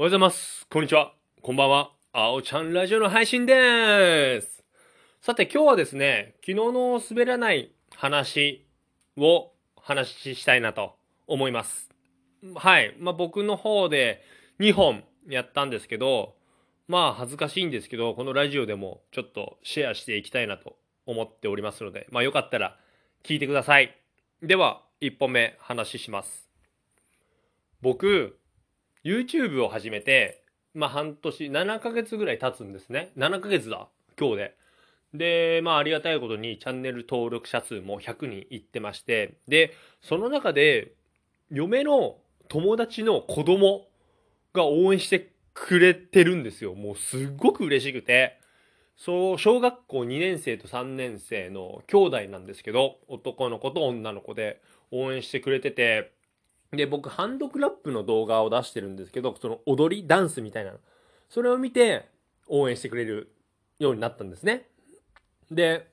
おはようございます。こんにちは。こんばんは。あおちゃんラジオの配信でーす。さて今日はですね、昨日の滑らない話を話ししたいなと思います。はい。まあ僕の方で2本やったんですけど、まあ恥ずかしいんですけど、このラジオでもちょっとシェアしていきたいなと思っておりますので、まあよかったら聞いてください。では、1本目話します。僕、YouTube を始めて、まあ半年、7ヶ月ぐらい経つんですね。7ヶ月だ、今日で。で、まあありがたいことにチャンネル登録者数も100人いってまして、で、その中で、嫁の友達の子供が応援してくれてるんですよ。もうすっごく嬉しくて。そう、小学校2年生と3年生の兄弟なんですけど、男の子と女の子で応援してくれてて、で、僕、ハンドクラップの動画を出してるんですけど、その踊り、ダンスみたいなの。それを見て、応援してくれるようになったんですね。で、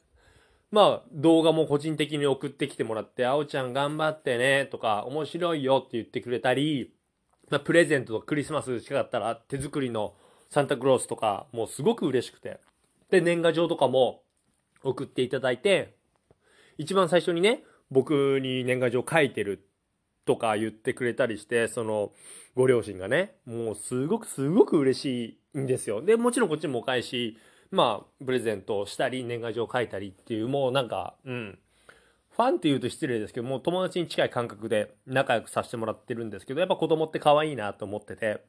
まあ、動画も個人的に送ってきてもらって、あおちゃん頑張ってね、とか、面白いよって言ってくれたり、まあ、プレゼントとかクリスマス近かったら、手作りのサンタクロースとか、もうすごく嬉しくて。で、年賀状とかも送っていただいて、一番最初にね、僕に年賀状書いてるとか言ってくれたりして、その、ご両親がね、もうすごくすごく嬉しいんですよ。で、もちろんこっちもお返し、まあ、プレゼントをしたり、年賀状書いたりっていう、もうなんか、うん。ファンって言うと失礼ですけど、もう友達に近い感覚で仲良くさせてもらってるんですけど、やっぱ子供って可愛いなと思ってて、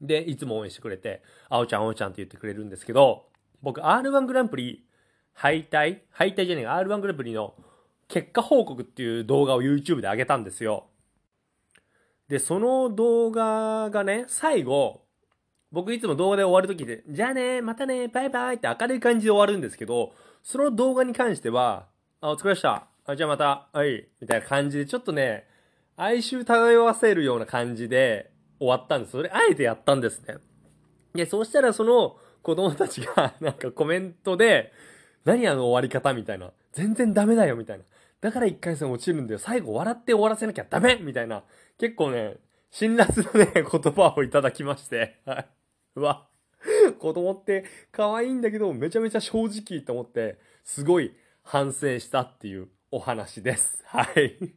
で、いつも応援してくれて、あおちゃん、あおちゃんって言ってくれるんですけど、僕、R1 グランプリ敗退敗退じゃねえか、R1 グランプリの結果報告っていう動画を YouTube で上げたんですよ。で、その動画がね、最後、僕いつも動画で終わるときで、じゃあね、またね、バイバイって明るい感じで終わるんですけど、その動画に関しては、あ、お疲れでした。あ、じゃあまた、はい、みたいな感じで、ちょっとね、哀愁漂わせるような感じで終わったんです。それ、あえてやったんですね。で、そうしたらその子供たちが、なんかコメントで、何あの終わり方みたいな。全然ダメだよ、みたいな。だから1回戦落ちるんだよ。最後笑って終わらせなきゃダメみたいな。結構ね、辛辣なね、言葉をいただきまして。はい。うわ。子供って可愛いんだけど、めちゃめちゃ正直と思って、すごい反省したっていうお話です。はい。